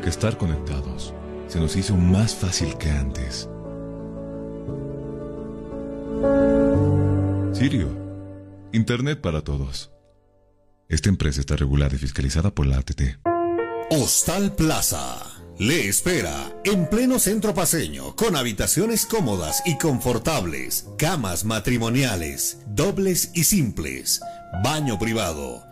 que estar conectados se nos hizo más fácil que antes. Sirio, Internet para todos. Esta empresa está regulada y fiscalizada por la ATT. Hostal Plaza. Le espera en pleno centro paseño, con habitaciones cómodas y confortables, camas matrimoniales, dobles y simples, baño privado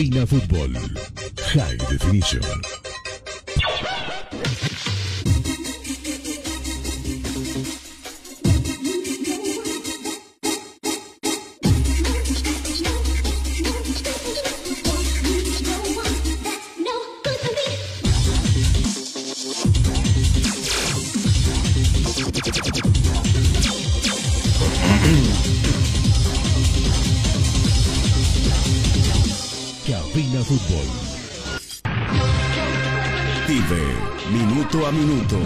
Cabina Fútbol High Definition. Fútbol. Vive minuto a minuto.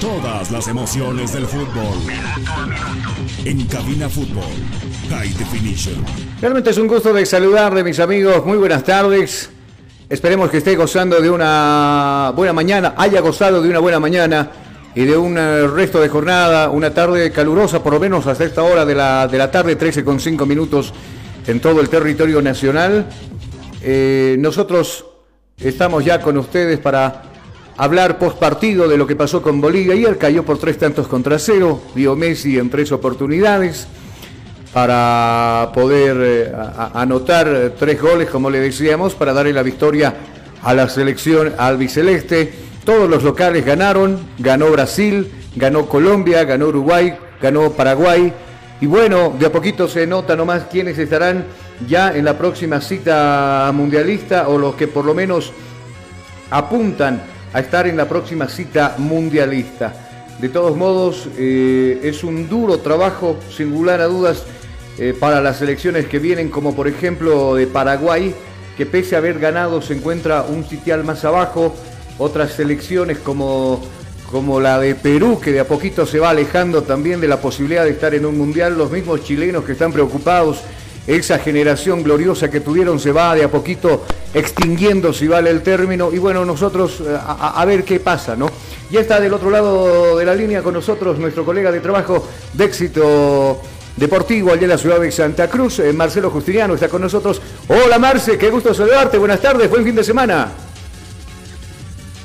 Todas las emociones del fútbol. En Cabina Fútbol. High Definition. Realmente es un gusto de saludarle, mis amigos. Muy buenas tardes. Esperemos que esté gozando de una buena mañana, haya gozado de una buena mañana y de un eh, resto de jornada, una tarde calurosa, por lo menos hasta esta hora de la, de la tarde, 13 con 5 minutos en todo el territorio nacional. Eh, nosotros estamos ya con ustedes para hablar post partido de lo que pasó con Bolivia. Ayer cayó por tres tantos contra cero, dio Messi en tres oportunidades para poder eh, anotar tres goles, como le decíamos, para darle la victoria a la selección albiceleste. Todos los locales ganaron, ganó Brasil, ganó Colombia, ganó Uruguay, ganó Paraguay. Y bueno, de a poquito se nota nomás quiénes estarán ya en la próxima cita mundialista o los que por lo menos apuntan a estar en la próxima cita mundialista. De todos modos, eh, es un duro trabajo, sin lugar a dudas, eh, para las selecciones que vienen, como por ejemplo de Paraguay, que pese a haber ganado se encuentra un sitial más abajo. Otras selecciones como, como la de Perú, que de a poquito se va alejando también de la posibilidad de estar en un mundial. Los mismos chilenos que están preocupados esa generación gloriosa que tuvieron se va de a poquito extinguiendo, si vale el término, y bueno, nosotros eh, a, ver qué pasa, ¿no? Ya está del otro lado de la línea con nosotros nuestro colega de trabajo de éxito deportivo allá en la ciudad de Santa Cruz, eh, Marcelo Justiniano está con nosotros. Hola Marce, qué gusto saludarte, buenas tardes, buen fin de semana.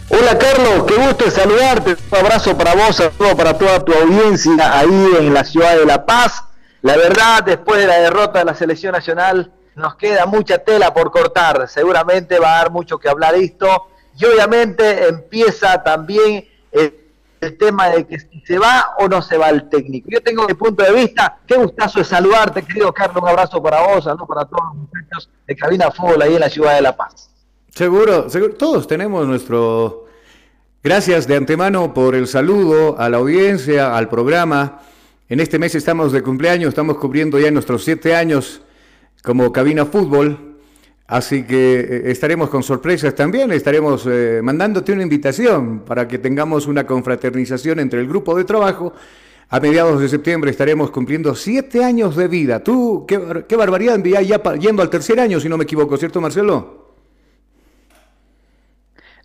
Hola Carlos, qué gusto saludarte. Un abrazo para vos, saludo para toda tu audiencia ahí en la ciudad de La Paz. La verdad, después de la derrota de la selección nacional, nos queda mucha tela por cortar. Seguramente va a dar mucho que hablar esto. Y obviamente empieza también el, tema de que si se va o no se va el técnico. Yo tengo mi punto de vista. Qué gustazo de saludarte, querido Carlos. Un abrazo para vos, saludo para todos los muchachos de Cabina Fútbol ahí en la ciudad de La Paz. Seguro, seguro, todos tenemos nuestro... Gracias de antemano por el saludo a la audiencia, al programa. En este mes estamos de cumpleaños, estamos cubriendo ya nuestros siete años como cabina fútbol. Así que eh, estaremos con sorpresas también, estaremos eh, mandándote una invitación para que tengamos una confraternización entre el grupo de trabajo. A mediados de septiembre estaremos cumpliendo siete años de vida. Tú, qué, bar- qué barbaridad, ya, ya yendo al tercer año, si no me equivoco, ¿cierto, Marcelo?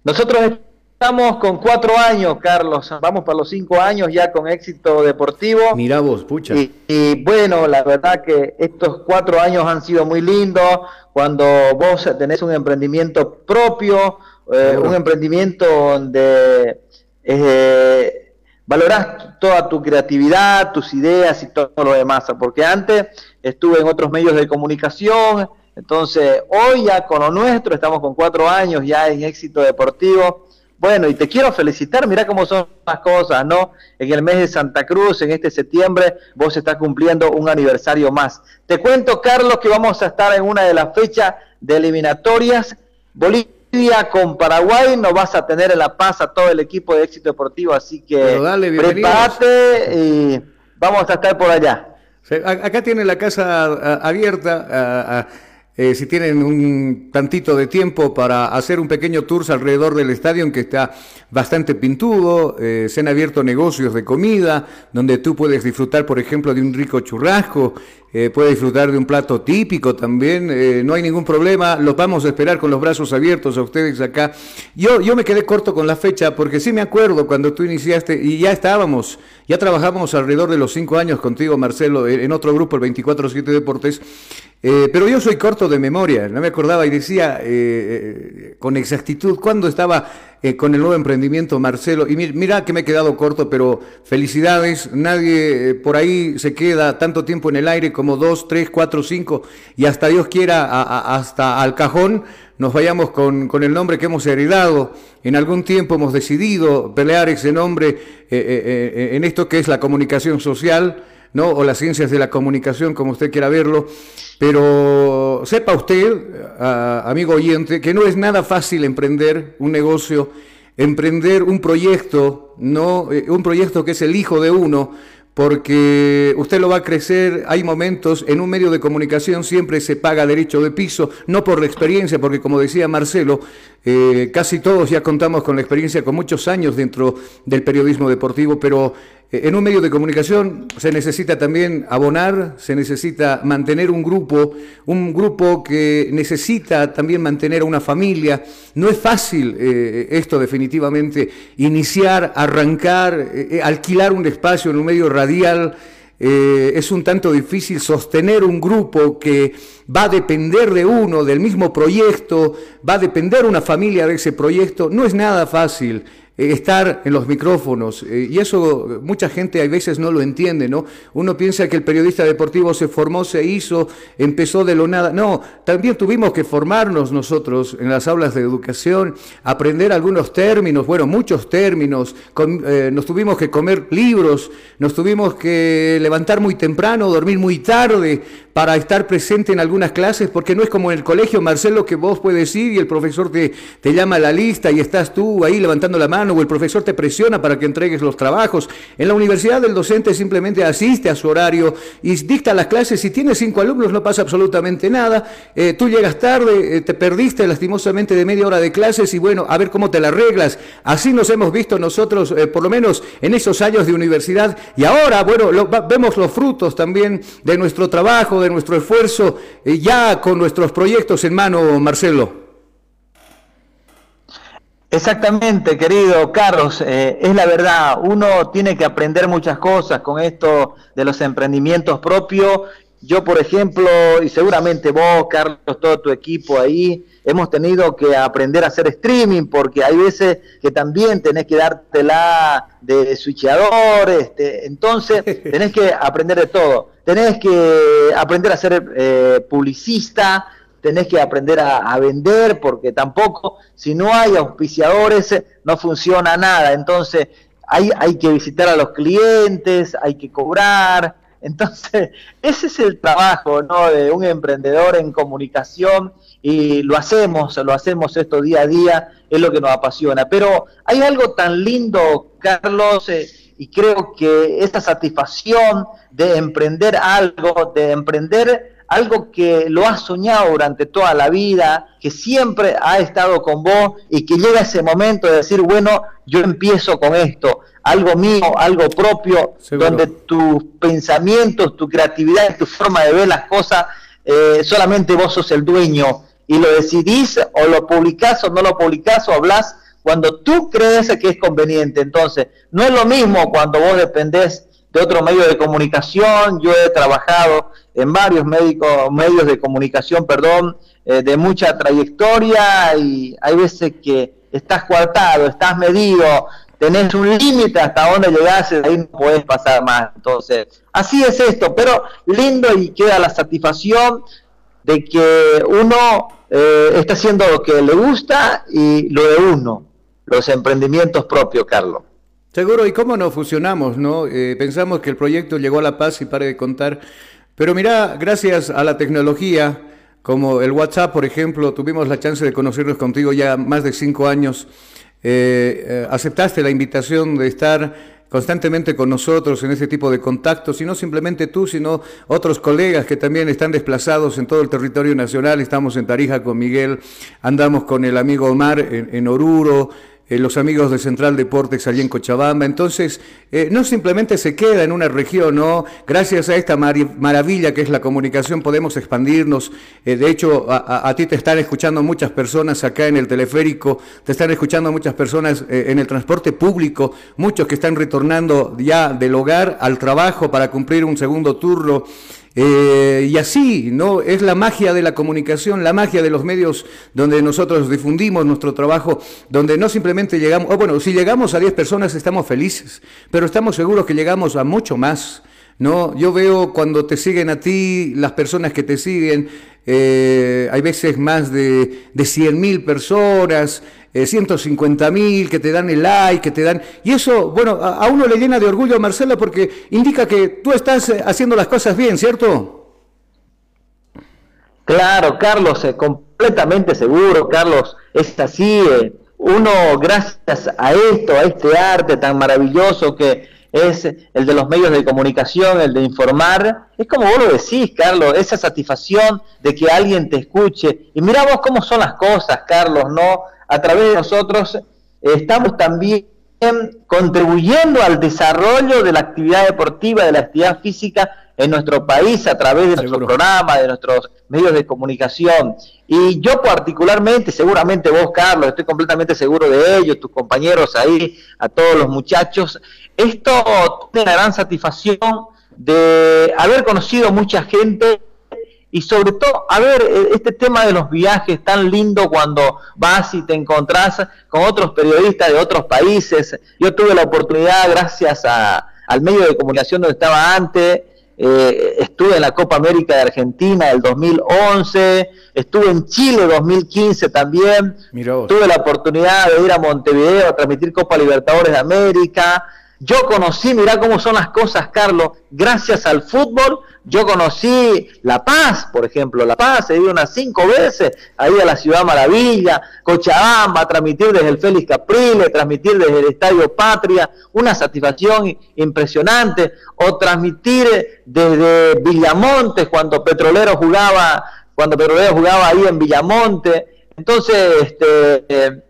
Nosotros estamos con cuatro años, Carlos. Vamos para los cinco años ya con éxito deportivo. Mira vos, pucha. Y, y bueno, la verdad que estos cuatro años han sido muy lindos. Cuando vos tenés un emprendimiento propio, eh, un emprendimiento donde eh, valorás toda tu creatividad, tus ideas y todo lo demás. Porque antes estuve en otros medios de comunicación. Entonces, hoy ya con lo nuestro, estamos con cuatro años ya en éxito deportivo. Bueno, y te quiero felicitar, mira cómo son las cosas, ¿no? En el mes de Santa Cruz, en este septiembre, vos estás cumpliendo un aniversario más. Te cuento, Carlos, que vamos a estar en una de las fechas de eliminatorias. Bolivia con Paraguay, nos vas a tener en La Paz a todo el equipo de éxito deportivo, así que dale, prepárate y vamos a estar por allá. Acá tiene la casa abierta. a- a- eh, si tienen un tantito de tiempo para hacer un pequeño tour alrededor del estadio, que está bastante pintudo, eh, se han abierto negocios de comida, donde tú puedes disfrutar, por ejemplo, de un rico churrasco, eh, puedes disfrutar de un plato típico también, no hay ningún problema, los vamos a esperar con los brazos abiertos a ustedes acá. Yo, yo me quedé corto con la fecha, porque sí me acuerdo cuando tú iniciaste, y ya estábamos, ya trabajamos alrededor de los cinco años contigo, Marcelo, en otro grupo, el 24-7 Deportes, eh, pero yo soy corto de memoria, no me acordaba y decía eh, eh, con exactitud cuándo estaba con el nuevo emprendimiento Marcelo. Y mira, que me he quedado corto, pero felicidades. Nadie por ahí se queda tanto tiempo en el aire como dos, tres, cuatro, cinco y hasta Dios quiera, hasta al cajón nos vayamos con, con, el nombre que hemos heredado. En algún tiempo hemos decidido pelear ese nombre en esto que es la comunicación social. ¿No? o las ciencias de la comunicación, como usted quiera verlo, pero sepa usted, amigo oyente, que no es nada fácil emprender un negocio, emprender un proyecto, no, eh, un proyecto que es el hijo de uno, porque usted lo va a crecer, hay momentos, en un medio de comunicación siempre se paga derecho de piso, no por la experiencia, porque como decía Marcelo, eh, casi todos ya contamos con la experiencia, con muchos años dentro del periodismo deportivo, pero eh, en un medio de comunicación se necesita también abonar, se necesita mantener un grupo, un grupo que necesita también mantener una familia. No es fácil eh, esto definitivamente, iniciar, arrancar, alquilar un espacio en un medio radial. Es un tanto difícil sostener un grupo que va a depender de uno, del mismo proyecto, va a depender una familia de ese proyecto. No es nada fácil. Eh, estar en los micrófonos. Eh, y eso mucha gente a veces no lo entiende, ¿no? Uno piensa que el periodista deportivo se formó, se hizo, empezó de lo nada. No, también tuvimos que formarnos nosotros en las aulas de educación, aprender algunos términos, bueno, muchos términos, eh, nos tuvimos que comer libros, nos tuvimos que levantar muy temprano, dormir muy tarde para estar presente en algunas clases, porque no es como en el colegio, Marcelo, que vos puedes ir y el profesor te, te llama a la lista y estás tú ahí levantando la mano o el profesor te presiona para que entregues los trabajos. En la universidad el docente simplemente asiste a su horario y dicta las clases. Si tienes cinco alumnos no pasa absolutamente nada. Eh, tú llegas tarde, eh, te perdiste lastimosamente de media hora de clases y bueno, a ver cómo te la arreglas. Así nos hemos visto nosotros, eh, por lo menos en esos años de universidad. Y ahora, bueno, vemos los frutos también de nuestro trabajo, de nuestro esfuerzo, ya con nuestros proyectos en mano, Marcelo. Exactamente, querido Carlos, eh, es la verdad, uno tiene que aprender muchas cosas con esto de los emprendimientos propios. Yo, por ejemplo, y seguramente vos, Carlos, todo tu equipo ahí, hemos tenido que aprender a hacer streaming porque hay veces que también tenés que dártela de switcheador, este, entonces tenés que aprender de todo. Tenés que aprender a ser eh, publicista, tenés que aprender a, vender, porque tampoco, si no hay auspiciadores, no funciona nada. Entonces, hay, hay que visitar a los clientes, hay que cobrar. Entonces, ese es el trabajo ¿no? de un emprendedor en comunicación y lo hacemos, lo hacemos esto día a día, es lo que nos apasiona. Pero hay algo tan lindo, Carlos, eh, y creo que esta satisfacción de emprender algo, de emprender algo que lo has soñado durante toda la vida, que siempre ha estado con vos y que llega ese momento de decir, bueno, yo empiezo con esto, algo mío, algo propio, donde tus pensamientos, tu creatividad tu forma de ver las cosas, eh, solamente vos sos el dueño. Y lo decidís o lo publicás o no lo publicás o hablas cuando tú crees que es conveniente. Entonces, no es lo mismo cuando vos dependés de otro medio de comunicación, yo he trabajado en varios médicos, medios de comunicación, perdón, eh, de mucha trayectoria y hay veces que estás coartado, estás medido, tenés un límite hasta donde llegás ahí no puedes pasar más. Entonces, así es esto, pero lindo y queda la satisfacción de que uno eh, está haciendo lo que le gusta y lo de uno, los emprendimientos propios, Carlos. Seguro, ¿y cómo no fusionamos, no? Eh, pensamos que el proyecto llegó a la paz y pare de contar, pero mira, gracias a la tecnología, como el WhatsApp, por ejemplo, tuvimos la chance de conocernos contigo ya más de cinco años, eh, eh, aceptaste la invitación de estar constantemente con nosotros en ese tipo de contactos, y no simplemente tú, sino otros colegas que también están desplazados en todo el territorio nacional. Estamos en Tarija con Miguel, andamos con el amigo Omar en, Oruro, eh, los amigos de Central Deportes allí en Cochabamba. Entonces, eh, no simplemente se queda en una región, ¿no? Gracias a esta maravilla que es la comunicación podemos expandirnos. Eh, de hecho, a, ti te están escuchando muchas personas acá en el teleférico, te están escuchando muchas personas en el transporte público, muchos que están retornando ya del hogar al trabajo para cumplir un segundo turno. Eh, y así, ¿no? Es la magia de la comunicación, la magia de los medios donde nosotros difundimos nuestro trabajo, donde no simplemente llegamos, o bueno, si llegamos a 10 personas estamos felices, pero estamos seguros que llegamos a mucho más. ¿no? Yo veo cuando te siguen a ti, las personas que te siguen, eh, hay veces más de, de 100 mil personas, eh, 150 mil que te dan el like, que te dan... Y eso, bueno, a, uno le llena de orgullo, Marcelo, porque indica que tú estás eh, haciendo las cosas bien, ¿cierto? Claro, Carlos, eh, completamente seguro, Carlos, es así. Eh, uno, gracias a esto, a este arte tan maravilloso que es el de los medios de comunicación, el de informar, es como vos lo decís, Carlos, esa satisfacción de que alguien te escuche. Y mira vos cómo son las cosas, Carlos, ¿no? a través de nosotros estamos también contribuyendo al desarrollo de la actividad deportiva, de la actividad física en nuestro país a través de nuestro programa, de nuestros medios de comunicación. Y yo particularmente, seguramente vos, Carlos, estoy completamente seguro de ello, tus compañeros ahí, a todos los muchachos, esto tiene la gran satisfacción de haber conocido mucha gente y sobre todo, a ver, eh, este tema de los viajes tan lindo cuando vas y te encontrás con otros periodistas de otros países. Yo tuve la oportunidad, gracias a, al medio de comunicación donde estaba antes, eh, estuve en la Copa América de Argentina del 2011, estuve en Chile 2015 también, tuve la oportunidad de ir a Montevideo a transmitir Copa Libertadores de América, yo conocí, mirá cómo son las cosas, Carlos, gracias al fútbol, yo conocí La Paz, por ejemplo, La Paz, he ido unas cinco veces ahí a la Ciudad Maravilla, Cochabamba, transmitir desde el Félix Caprile, transmitir desde el Estadio Patria, una satisfacción impresionante, o transmitir desde Villamonte, cuando Petrolero jugaba, cuando Petrolero jugaba ahí en Villamonte. Entonces, este, eh,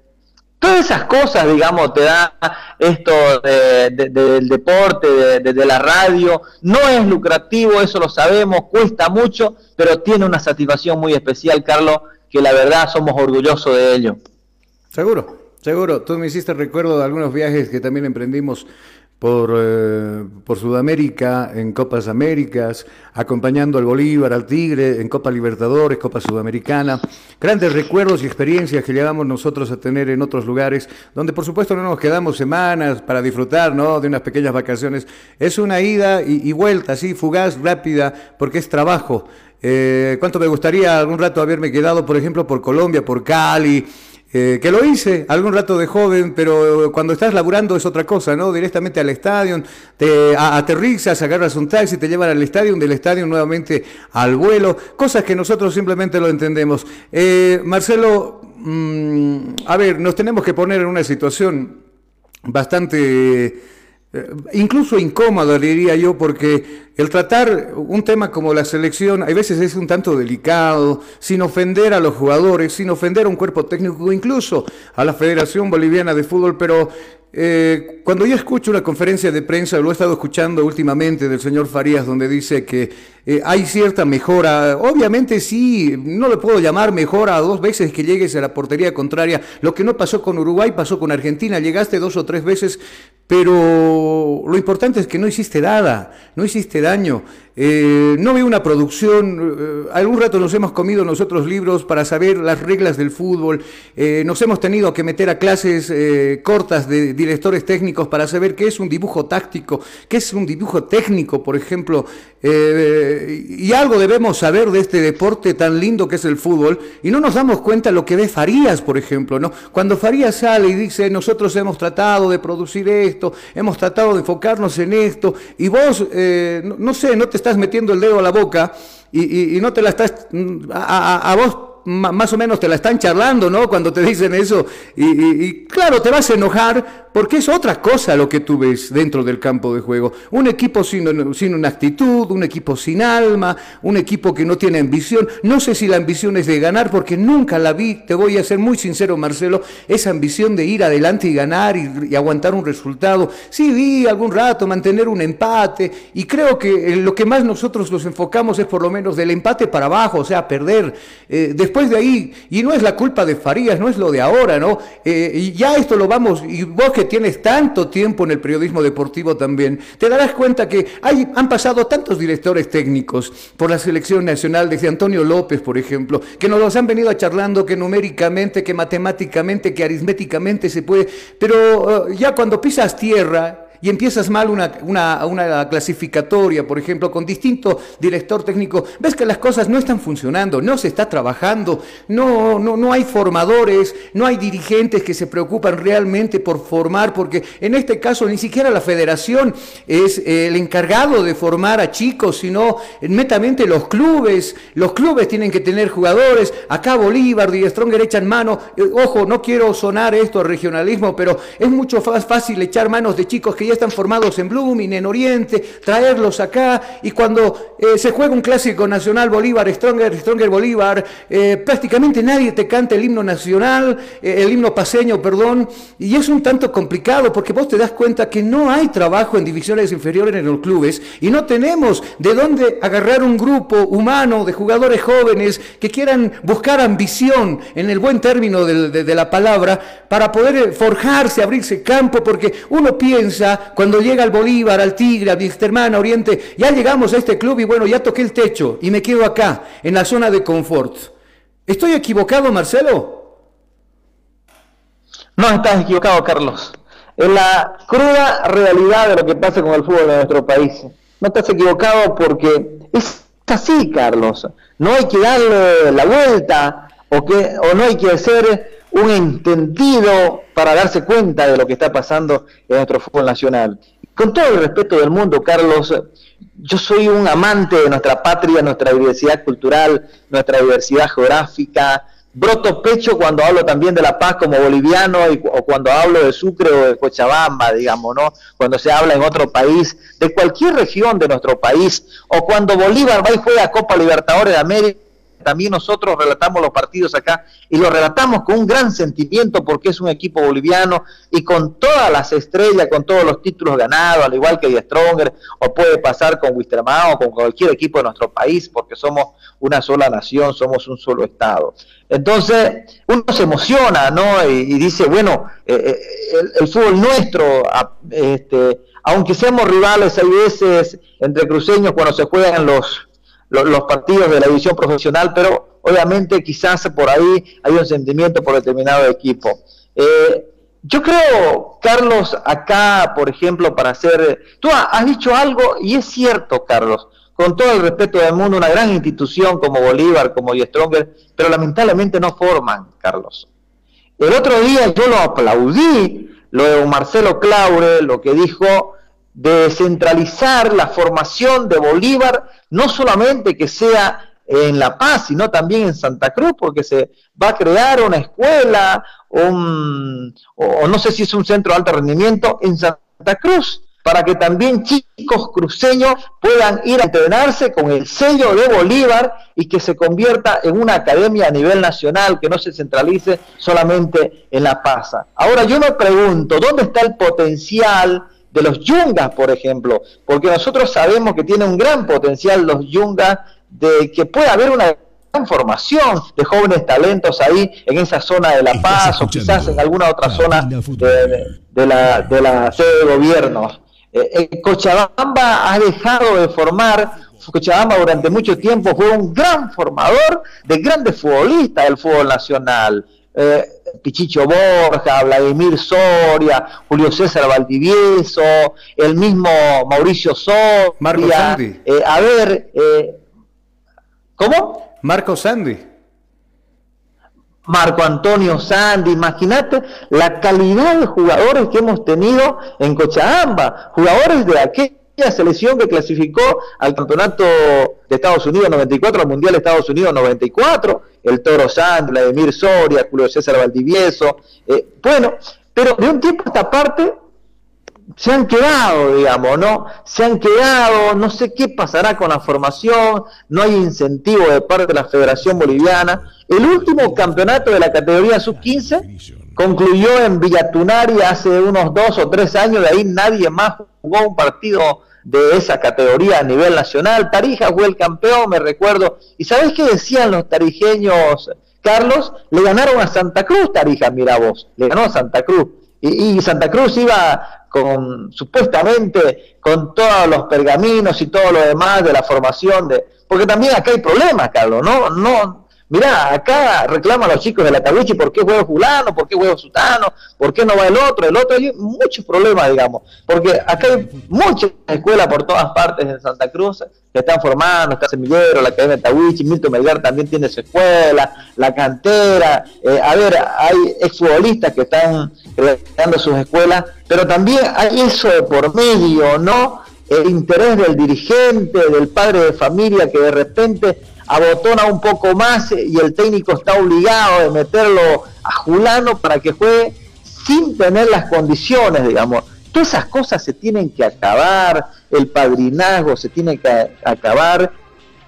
Todas esas cosas, digamos, te da esto del deporte, de, la radio. No es lucrativo, eso lo sabemos, cuesta mucho, pero tiene una satisfacción muy especial, Carlos, que la verdad somos orgullosos de ello. Seguro, seguro. Tú me hiciste recuerdo de algunos viajes que también emprendimos por, eh, por Sudamérica, en Copas Américas, acompañando al Bolívar, al Tigre, en Copa Libertadores, Copa Sudamericana. Grandes recuerdos y experiencias que llegamos nosotros a tener en otros lugares, donde por supuesto no nos quedamos semanas para disfrutar ¿no? de unas pequeñas vacaciones. Es una ida y, vuelta, así, fugaz, rápida, porque es trabajo. Eh, ¿Cuánto me gustaría algún rato haberme quedado, por ejemplo, por Colombia, por Cali? Eh, que lo hice algún rato de joven, pero cuando estás laburando es otra cosa, ¿no? Directamente al estadio, te aterrizas, agarras un taxi, te llevan al estadio, del estadio nuevamente al vuelo, cosas que nosotros simplemente lo entendemos. Eh, Marcelo, mm, a ver, nos tenemos que poner en una situación bastante incluso incómodo, diría yo, porque el tratar un tema como la selección a veces es un tanto delicado, sin ofender a los jugadores, sin ofender a un cuerpo técnico, incluso a la Federación Boliviana de Fútbol, pero eh, cuando yo escucho una conferencia de prensa, lo he estado escuchando últimamente del señor Farías, donde dice que eh, hay cierta mejora, obviamente sí, no le puedo llamar mejora dos veces que llegues a la portería contraria, lo que no pasó con Uruguay pasó con Argentina, llegaste dos o tres veces, pero lo importante es que no hiciste nada, no hiciste daño. Eh, no veo una producción, eh, algún rato nos hemos comido nosotros libros para saber las reglas del fútbol, eh, nos hemos tenido que meter a clases cortas de directores técnicos para saber qué es un dibujo táctico, qué es un dibujo técnico, por ejemplo, y algo debemos saber de este deporte tan lindo que es el fútbol, y no nos damos cuenta lo que ve Farías, por ejemplo, ¿no? Cuando Farías sale y dice, nosotros hemos tratado de producir esto, hemos tratado de enfocarnos en esto, y vos, no, no sé, no te estás metiendo el dedo a la boca y, no te la estás, a, vos más o menos te la están charlando, ¿no? Cuando te dicen eso. Y, claro, te vas a enojar porque es otra cosa lo que tú ves dentro del campo de juego. Un equipo sin, sin una actitud, un equipo sin alma, un equipo que no tiene ambición. No sé si la ambición es de ganar porque nunca la vi, te voy a ser muy sincero Marcelo, esa ambición de ir adelante y ganar y, aguantar un resultado. Sí vi algún rato mantener un empate y creo que lo que más nosotros nos enfocamos es por lo menos del empate para abajo, o sea, perder. Eh, de ahí, y no es la culpa de Farías, no es lo de ahora, ¿no? Eh, y ya esto lo vamos, y vos que tienes tanto tiempo en el periodismo deportivo también, te darás cuenta que hay, han pasado tantos directores técnicos por la selección nacional, desde Antonio López, por ejemplo, que nos los han venido charlando que numéricamente, que matemáticamente, que aritméticamente se puede, pero eh, ya cuando pisas tierra, y empiezas mal una, una, clasificatoria, por ejemplo, con distinto director técnico, ves que las cosas no están funcionando, no se está trabajando, no, no, no hay formadores, no hay dirigentes que se preocupan realmente por formar, porque en este caso ni siquiera la federación es el encargado de formar a chicos, sino netamente los clubes. Los clubes tienen que tener jugadores. Acá Bolívar y Stronger echan mano. Eh, ojo, no quiero sonar esto a regionalismo, pero es mucho más fácil echar manos de chicos que ya están formados en Blooming, en Oriente, traerlos acá. Y cuando eh, se juega un clásico nacional Bolívar, Stronger, Stronger Bolívar, eh, prácticamente nadie te canta el himno nacional, eh, el himno paseño, perdón, y es un tanto complicado porque vos te das cuenta que no hay trabajo en divisiones inferiores en los clubes y no tenemos de dónde agarrar un grupo humano de jugadores jóvenes que quieran buscar ambición en el buen término de, de la palabra para poder forjarse, abrirse campo, porque uno piensa cuando llega al Bolívar, al Tigre, a Wisterman, a Oriente, ya llegamos a este club y bueno, ya toqué el techo y me quedo acá, en la zona de confort. ¿Estoy equivocado, Marcelo? No estás equivocado, Carlos. Es la cruda realidad de lo que pasa con el fútbol de nuestro país. No estás equivocado porque es así, Carlos. No hay que darle la vuelta o, que, o no hay que hacer un entendido para darse cuenta de lo que está pasando en nuestro fútbol nacional. Con todo el respeto del mundo, Carlos, yo soy un amante de nuestra patria, nuestra diversidad cultural, nuestra diversidad geográfica. Broto pecho cuando hablo también de La Paz como boliviano o cuando hablo de Sucre o de Cochabamba, digamos, ¿no? Cuando se habla en otro país, de cualquier región de nuestro país, o cuando Bolívar va y juega Copa Libertadores de América también nosotros relatamos los partidos acá y lo relatamos con un gran sentimiento porque es un equipo boliviano y con todas las estrellas, con todos los títulos ganados, al igual que The Stronger, o puede pasar con Wisterman o con cualquier equipo de nuestro país porque somos una sola nación, somos un solo Estado. Entonces, uno se emociona, ¿no? Y, dice, bueno, eh, eh, el, fútbol nuestro, este, aunque seamos rivales, hay veces entre cruceños cuando se juegan los los, partidos de la división profesional, pero obviamente quizás por ahí hay un sentimiento por determinado equipo. Eh, yo creo, Carlos, acá, por ejemplo, para hacer... Tú has dicho algo y es cierto, Carlos, con todo el respeto del mundo, una gran institución como Bolívar, como y Stronger, pero lamentablemente no forman, Carlos. El otro día yo lo aplaudí, lo de Marcelo Claure, lo que dijo de centralizar la formación de Bolívar, no solamente que sea en La Paz, sino también en Santa Cruz, porque se va a crear una escuela, un, o no sé si es un centro de alto rendimiento en Santa Cruz, para que también chicos cruceños puedan ir a entrenarse con el sello de Bolívar y que se convierta en una academia a nivel nacional, que no se centralice solamente en La Paz. Ahora yo me pregunto, ¿dónde está el potencial? De los yungas, por ejemplo, porque nosotros sabemos que tiene un gran potencial los yungas de que puede haber una gran formación de jóvenes talentos ahí en esa zona de La Paz o quizás en alguna otra zona de, la, de la sede de gobierno. Eh, eh, Cochabamba ha dejado de formar, Cochabamba durante mucho tiempo fue un gran formador de grandes futbolistas del fútbol nacional. Eh, Pichicho Borja, Vladimir Soria, Julio César Valdivieso, el mismo Mauricio Soria. Marco Sandy. Eh, a ver, eh, ¿cómo? Marco Sandy. Marco Antonio Sandy, imagínate la calidad de jugadores que hemos tenido en Cochabamba, jugadores de aquella selección que clasificó al campeonato de Estados Unidos 94, al Mundial de Estados Unidos 94, el Toro Sanz, Vladimir Soria, Julio César Valdivieso, eh, bueno, pero de un tiempo a esta parte se han quedado, digamos, ¿no? Se han quedado, no sé qué pasará con la formación, no hay incentivo de parte de la Federación Boliviana. El último campeonato de la categoría sub-15 concluyó en Villatunari hace unos dos o tres años, de ahí nadie más jugó un partido de esa categoría a nivel nacional. Tarija fue el campeón, me recuerdo. ¿Y sabes qué decían los tarijeños, Carlos? Le ganaron a Santa Cruz, Tarija, mira vos, le ganó a Santa Cruz. Y, Santa Cruz iba con supuestamente con todos los pergaminos y todo lo demás de la formación de porque también acá hay problemas Carlos no no Mirá, acá reclaman los chicos de la Tabuchi por qué juego fulano, por qué juego sutano, por qué no va el otro, el otro, hay muchos problemas, digamos, porque acá hay muchas escuelas por todas partes en Santa Cruz que están formando, está Semillero, la Academia de Tawichi, Milton Melgar también tiene su escuela, la cantera, eh, a ver, hay exfutbolistas que están creando sus escuelas, pero también hay eso de por medio, ¿no? El interés del dirigente, del padre de familia que de repente abotona un poco más y el técnico está obligado de meterlo a Julano para que juegue sin tener las condiciones, digamos. Todas esas cosas se tienen que acabar, el padrinazgo se tiene que acabar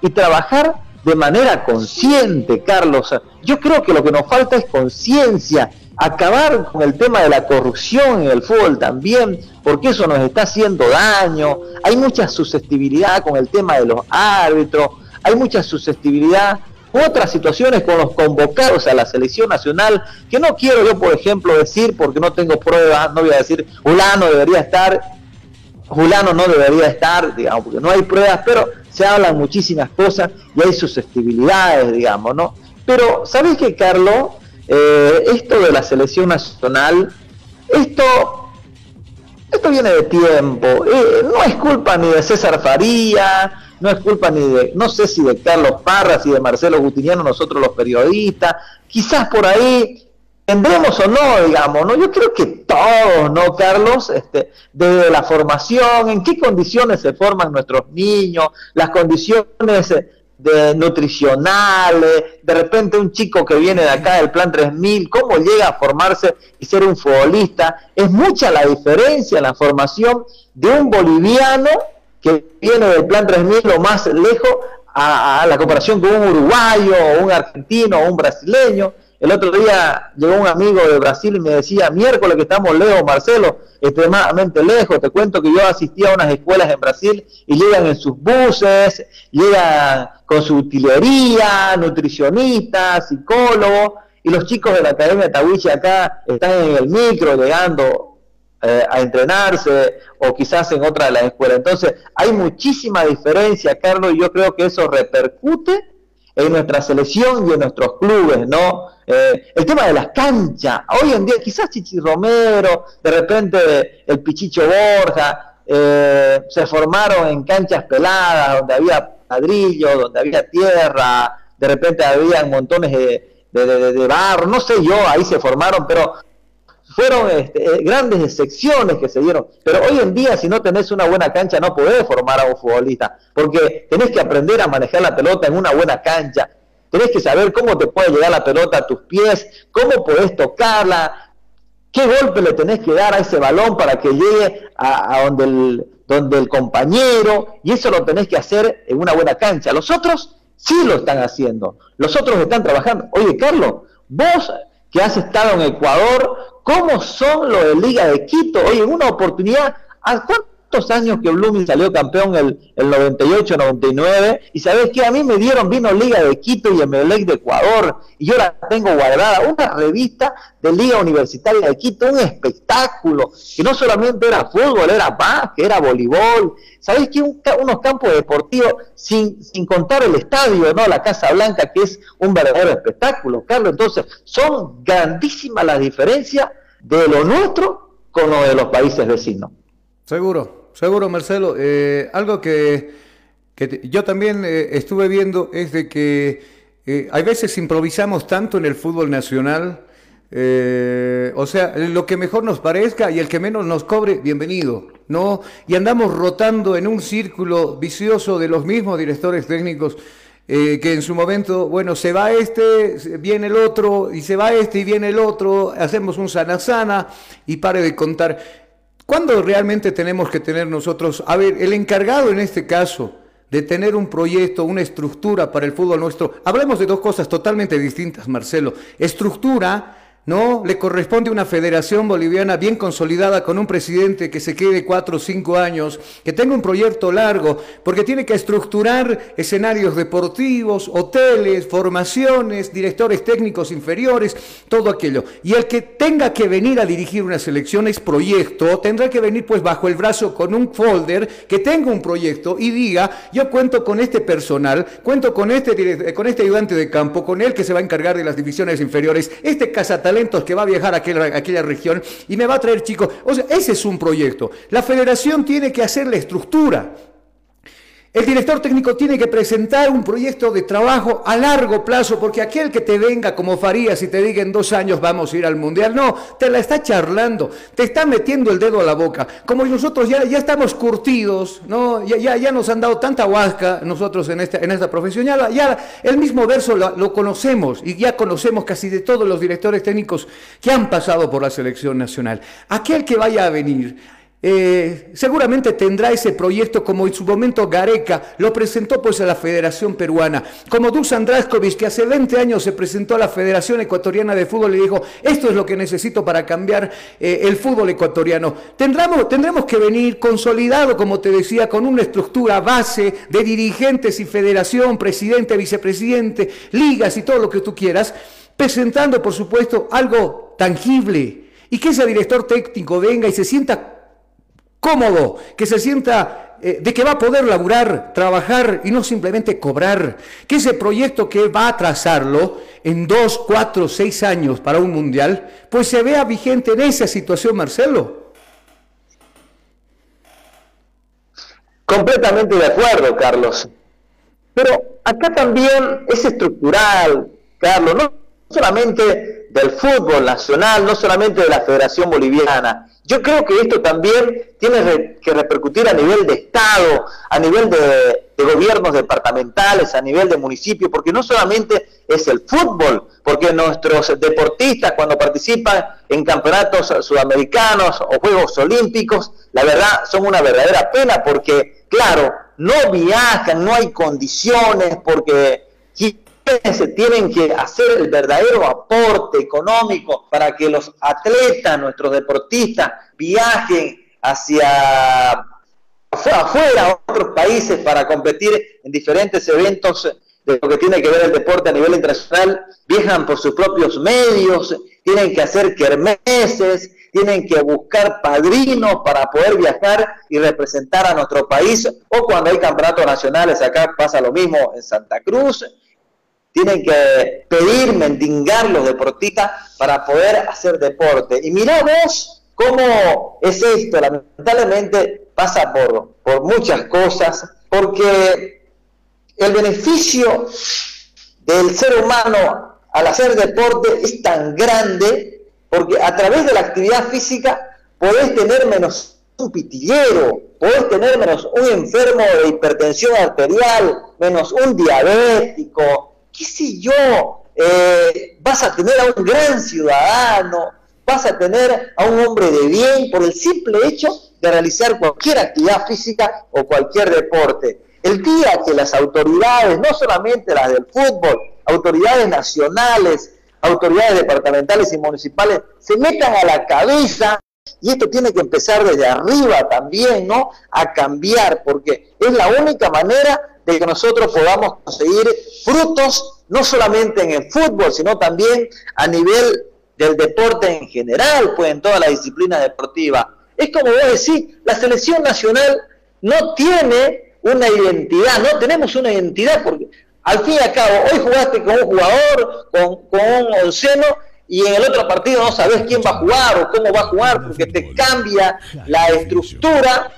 y trabajar de manera consciente, Carlos. Yo creo que lo que nos falta es conciencia, acabar con el tema de la corrupción en el fútbol también, porque eso nos está haciendo daño. Hay mucha susceptibilidad con el tema de los árbitros, hay mucha susceptibilidad otras situaciones con los convocados a la selección nacional, que no quiero yo, por ejemplo, decir, porque no tengo pruebas, no voy a decir, Julano debería estar, Julano no debería estar, digamos, porque no hay pruebas, pero se hablan muchísimas cosas y hay susceptibilidades, digamos, ¿no? Pero, ¿sabes qué, Carlos? Eh, esto de la selección nacional, esto esto viene de tiempo, eh, no es culpa ni de César Faría, no es culpa ni de, no sé si de Carlos Parras y de Marcelo Gutiniano, nosotros los periodistas, quizás por ahí tendremos o no, digamos, ¿no? Yo creo que todos, ¿no, Carlos? Este, desde la formación, en qué condiciones se forman nuestros niños, las condiciones de nutricionales, de repente un chico que viene de acá del plan 3000, cómo llega a formarse y ser un futbolista, es mucha la diferencia en la formación de un boliviano que viene del plan 3000 lo más lejos a, la comparación con un uruguayo, o un argentino, o un brasileño. El otro día llegó un amigo de Brasil y me decía, miércoles que estamos lejos, Marcelo, extremadamente lejos. Te cuento que yo asistí a unas escuelas en Brasil y llegan en sus buses, llegan con su utilería, nutricionistas, psicólogos, y los chicos de la Academia Tawichi acá están en el micro llegando eh, a entrenarse o quizás en otra de las escuelas. Entonces, hay muchísima diferencia, Carlos, y yo creo que eso repercute en nuestra selección y en nuestros clubes, ¿no? Eh, el tema de las canchas, hoy en día quizás Chichi Romero, de repente el Pichicho Borja, eh, se formaron en canchas peladas, donde había ladrillo, donde había tierra, de repente había montones de, de, de barro, no sé yo, ahí se formaron, pero fueron este, eh, grandes excepciones que se dieron. Pero hoy en día, si no tenés una buena cancha, no podés formar a un futbolista, porque tenés que aprender a manejar la pelota en una buena cancha. Tenés que saber cómo te puede llegar la pelota a tus pies, cómo podés tocarla, qué golpe le tenés que dar a ese balón para que llegue a, donde, el, donde el compañero, y eso lo tenés que hacer en una buena cancha. Los otros sí lo están haciendo, los otros están trabajando. Oye, Carlos, vos que has estado en Ecuador, ¿cómo son los de Liga de Quito? Oye, una oportunidad, ¿a cuántos años que Blooming salió campeón el, el 98, 99? Y sabes qué, a mí me dieron, vino Liga de Quito y Emelec de Ecuador, y yo la tengo guardada, una revista de Liga Universitaria de Quito, un espectáculo, que no solamente era fútbol, era básquet, era voleibol, ¿Sabéis que unos campos deportivos, sin, sin contar el estadio, ¿no? La Casa Blanca, que es un verdadero espectáculo, Carlos? Entonces, son grandísimas las diferencias de lo nuestro con lo de los países vecinos. Seguro, seguro, Marcelo. Eh, algo que, yo también eh, estuve viendo es de que eh, hay veces improvisamos tanto en el fútbol nacional. o sea, lo que mejor nos parezca y el que menos nos cobre, bienvenido. ¿no? Y andamos rotando en un círculo vicioso de los mismos directores técnicos eh, que en su momento, bueno, se va este, viene el otro, y se va este y viene el otro, hacemos un sana sana y pare de contar. ¿Cuándo realmente tenemos que tener nosotros, a ver, el encargado en este caso de tener un proyecto, una estructura para el fútbol nuestro, hablemos de dos cosas totalmente distintas, Marcelo. Estructura ¿no? Le corresponde una federación boliviana bien consolidada con un presidente que se quede cuatro o cinco años, que tenga un proyecto largo, porque tiene que estructurar escenarios deportivos, hoteles, formaciones, directores técnicos inferiores, todo aquello. Y el que tenga que venir a dirigir una selección es proyecto, tendrá que venir pues bajo el brazo con un folder que tenga un proyecto y diga, yo cuento con este personal, cuento con este, con este ayudante de campo, con él que se va a encargar de las divisiones inferiores, este casata talentos que va a viajar a aquella, región y me va a traer chicos. O sea, ese es un proyecto. La federación tiene que hacer la estructura. El director técnico tiene que presentar un proyecto de trabajo a largo plazo, porque aquel que te venga como Farías y te diga en dos años vamos a ir al Mundial, no, te la está charlando, te está metiendo el dedo a la boca. Como nosotros ya, ya estamos curtidos, ¿no? Ya, ya, ya nos han dado tanta huasca nosotros en esta, en esta profesión, ya, el mismo verso lo, lo conocemos y ya conocemos casi de todos los directores técnicos que han pasado por la selección nacional. Aquel que vaya a venir eh, seguramente tendrá ese proyecto como en su momento Gareca lo presentó pues a la Federación Peruana, como Dusan Draskovic que hace 20 años se presentó a la Federación Ecuatoriana de Fútbol y dijo, esto es lo que necesito para cambiar eh, el fútbol ecuatoriano. Tendremos, tendremos que venir consolidado, como te decía, con una estructura base de dirigentes y federación, presidente, vicepresidente, ligas y todo lo que tú quieras, presentando por supuesto algo tangible y que ese director técnico venga y se sienta cómodo, que se sienta eh, de que va a poder laburar, trabajar y no simplemente cobrar, que ese proyecto que va a trazarlo en dos, cuatro, seis años para un mundial, pues se vea vigente en esa situación, Marcelo. Completamente de acuerdo, Carlos. Pero acá también es estructural, Carlos, no solamente del fútbol nacional, no solamente de la Federación Boliviana, yo creo que esto también tiene que repercutir a nivel de Estado, a nivel de, gobiernos departamentales, a nivel de municipio, porque no solamente es el fútbol, porque nuestros deportistas cuando participan en campeonatos sudamericanos o Juegos Olímpicos, la verdad son una verdadera pena porque, claro, no viajan, no hay condiciones, porque tienen que hacer el verdadero aporte económico para que los atletas, nuestros deportistas, viajen hacia afuera, a otros países para competir en diferentes eventos de lo que tiene que ver el deporte a nivel internacional, viajan por sus propios medios, tienen que hacer kermeses, tienen que buscar padrinos para poder viajar y representar a nuestro país, o cuando hay campeonatos nacionales, acá pasa lo mismo en Santa Cruz, tienen que pedir, mendigar los deportistas para poder hacer deporte. Y mirá vos cómo es esto, lamentablemente pasa por, por muchas cosas, porque el beneficio del ser humano al hacer deporte es tan grande, porque a través de la actividad física podés tener menos un pitillero, podés tener menos un enfermo de hipertensión arterial, menos un diabético, qué sé yo, eh, vas a tener a un gran ciudadano, vas a tener a un hombre de bien por el simple hecho de realizar cualquier actividad física o cualquier deporte. El día que las autoridades, no solamente las del fútbol, autoridades nacionales, autoridades departamentales y municipales, se metan a la cabeza, y esto tiene que empezar desde arriba también, ¿no? A cambiar, porque es la única manera de que nosotros podamos conseguir frutos no solamente en el fútbol, sino también a nivel del deporte en general, pues en toda la disciplina deportiva. Es como vos decís, la selección nacional no tiene una identidad, no tenemos una identidad, porque al fin y al cabo, hoy jugaste con un jugador, con, con un onceno, y en el otro partido no sabes quién va a jugar o cómo va a jugar, porque te cambia la estructura,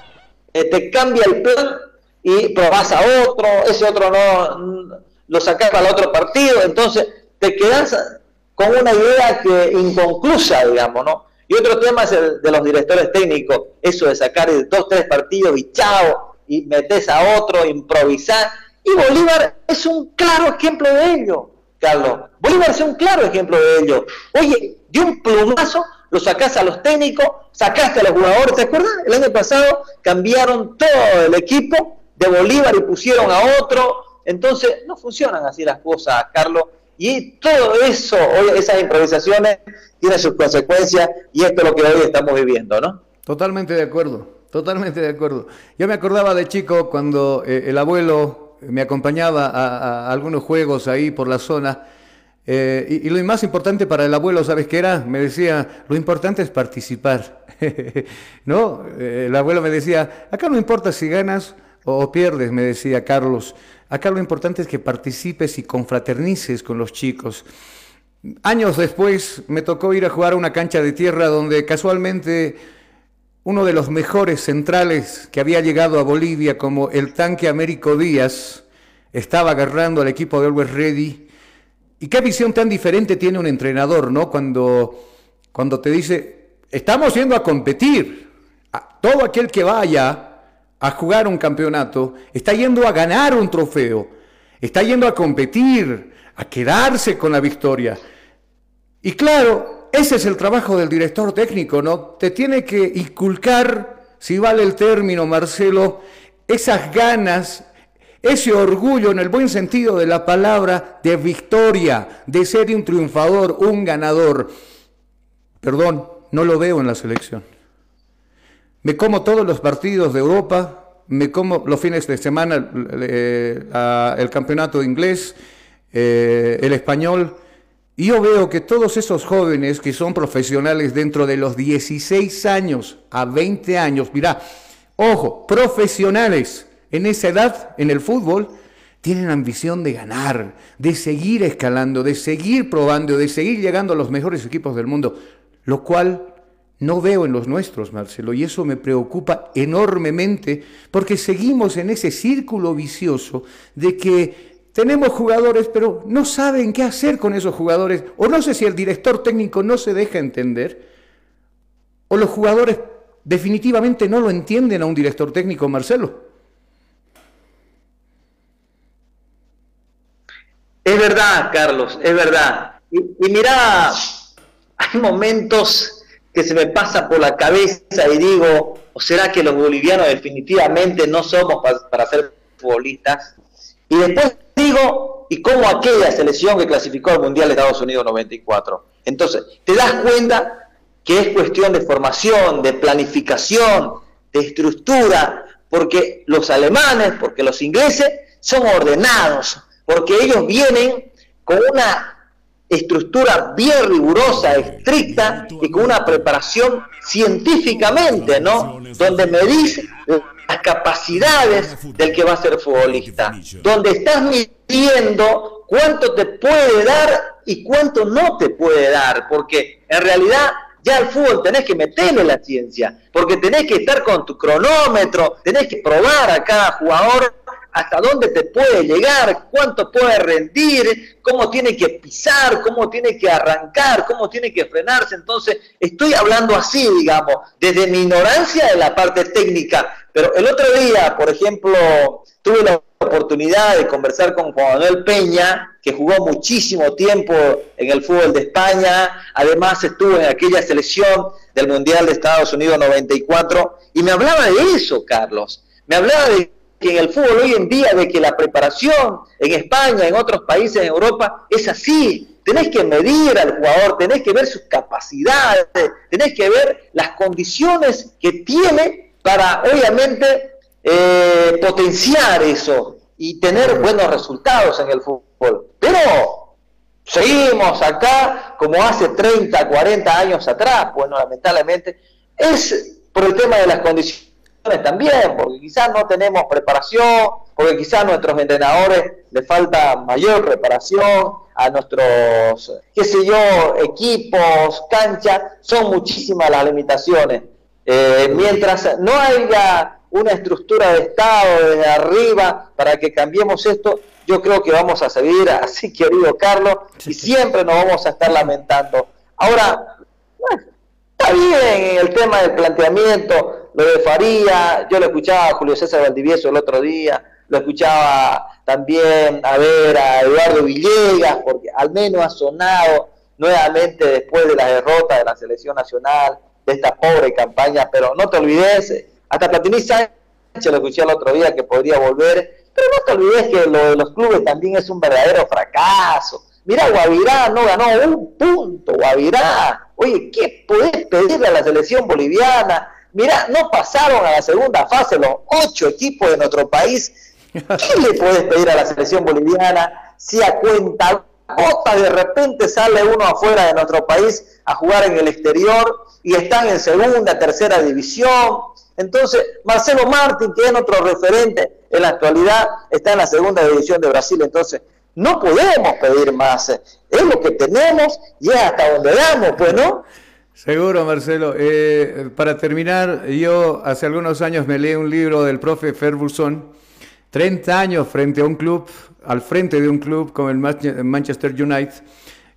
eh, te cambia el plan y probás a otro, ese otro no lo sacás para el otro partido, entonces te quedas con una idea que inconclusa, digamos, ¿no? Y otro tema es el de los directores técnicos, eso de sacar dos, tres partidos y chao, y metes a otro, improvisar. Y Bolívar es un claro ejemplo de ello, Carlos. Bolívar es un claro ejemplo de ello. Oye, de un plumazo lo sacás a los técnicos, sacaste a los jugadores, ¿te acuerdas? El año pasado cambiaron todo el equipo de Bolívar y pusieron a otro. Entonces, no funcionan así las cosas, Carlos. Y todo eso, esas improvisaciones tienen sus consecuencias y esto es lo que hoy estamos viviendo, ¿no? Totalmente de acuerdo, totalmente de acuerdo. Yo me acordaba de chico cuando eh, el abuelo me acompañaba a, algunos juegos ahí por la zona. Eh, y, lo más importante para el abuelo, ¿sabes qué era? Me decía, lo importante es participar. ¿No? Eh, el abuelo me decía, acá no importa si ganas o pierdes, me decía Carlos. Acá lo importante es que participes y confraternices con los chicos. Años después me tocó ir a jugar a una cancha de tierra donde casualmente uno de los mejores centrales que había llegado a Bolivia, como el tanque Américo Díaz, estaba agarrando al equipo de Always Ready. Y qué visión tan diferente tiene un entrenador, ¿no? Cuando, cuando te dice, estamos yendo a competir. todo aquel que vaya a jugar un campeonato, está yendo a ganar un trofeo, está yendo a competir, a quedarse con la victoria. Y claro, ese es el trabajo del director técnico, ¿no? Te tiene que inculcar, si vale el término, Marcelo, esas ganas, ese orgullo en el buen sentido de la palabra de victoria, de ser un triunfador, un ganador. Perdón, no lo veo en la selección. Me como todos los partidos de Europa, me como los fines de semana eh, el campeonato inglés, eh, el español, y yo veo que todos esos jóvenes que son profesionales dentro de los 16 años a 20 años, mira, ojo, profesionales en esa edad en el fútbol, tienen ambición de ganar, de seguir escalando, de seguir probando, de seguir llegando a los mejores equipos del mundo, lo cual no veo en los nuestros, Marcelo, y eso me preocupa enormemente porque seguimos en ese círculo vicioso de que tenemos jugadores, pero no saben qué hacer con esos jugadores, o no sé si el director técnico no se deja entender, o los jugadores definitivamente no lo entienden a un director técnico, Marcelo. Es verdad, Carlos, es verdad. Y, y mira, hay momentos que se me pasa por la cabeza y digo, ¿o será que los bolivianos definitivamente no somos para, ser futbolistas? Y después digo, ¿y cómo aquella selección que clasificó al Mundial de Estados Unidos 94? Entonces, te das cuenta que es cuestión de formación, de planificación, de estructura, porque los alemanes, porque los ingleses son ordenados, porque ellos vienen con una estructura bien rigurosa, estricta y con una preparación científicamente, ¿no? Donde medís las capacidades del que va a ser futbolista, donde estás midiendo cuánto te puede dar y cuánto no te puede dar, porque en realidad ya al fútbol tenés que meterle la ciencia, porque tenés que estar con tu cronómetro, tenés que probar a cada jugador hasta dónde te puede llegar, cuánto puede rendir, cómo tiene que pisar, cómo tiene que arrancar, cómo tiene que frenarse. Entonces, estoy hablando así, digamos, desde mi ignorancia de la parte técnica. Pero el otro día, por ejemplo, tuve la oportunidad de conversar con Juan Manuel Peña, que jugó muchísimo tiempo en el fútbol de España, además estuvo en aquella selección del Mundial de Estados Unidos 94, y me hablaba de eso, Carlos. Me hablaba de en el fútbol hoy en día de que la preparación en España, en otros países en Europa, es así. Tenés que medir al jugador, tenés que ver sus capacidades, tenés que ver las condiciones que tiene para, obviamente, eh, potenciar eso y tener buenos resultados en el fútbol. Pero seguimos acá como hace 30, 40 años atrás, bueno, lamentablemente, es por el tema de las condiciones también, porque quizás no tenemos preparación, porque quizás a nuestros entrenadores le falta mayor preparación, a nuestros, qué sé yo, equipos, canchas, son muchísimas las limitaciones. Eh, mientras no haya una estructura de Estado desde arriba para que cambiemos esto, yo creo que vamos a seguir así, querido Carlos, y siempre nos vamos a estar lamentando. Ahora, bueno, Está bien en el tema del planteamiento, lo de Faría, yo lo escuchaba a Julio César Valdivieso el otro día, lo escuchaba también a ver a Eduardo Villegas, porque al menos ha sonado nuevamente después de la derrota de la selección nacional, de esta pobre campaña, pero no te olvides, hasta Platini Sánchez lo escuché el otro día que podría volver, pero no te olvides que lo de los clubes también es un verdadero fracaso. Mira, Guavirá no ganó un punto, Guavirá. Oye, ¿qué podés pedirle a la selección boliviana? Mira, no pasaron a la segunda fase los ocho equipos de nuestro país. ¿Qué le podés pedir a la selección boliviana si a cuenta gota de repente sale uno afuera de nuestro país a jugar en el exterior y están en segunda, tercera división? Entonces, Marcelo Martín, que es otro referente en la actualidad, está en la segunda división de Brasil. Entonces, no podemos pedir más. Es lo que tenemos y es hasta donde damos, pues, ¿no? Seguro, Marcelo. Eh, para terminar, yo hace algunos años me leí un libro del profe Ferguson, 30 años frente a un club, al frente de un club como el Manchester United,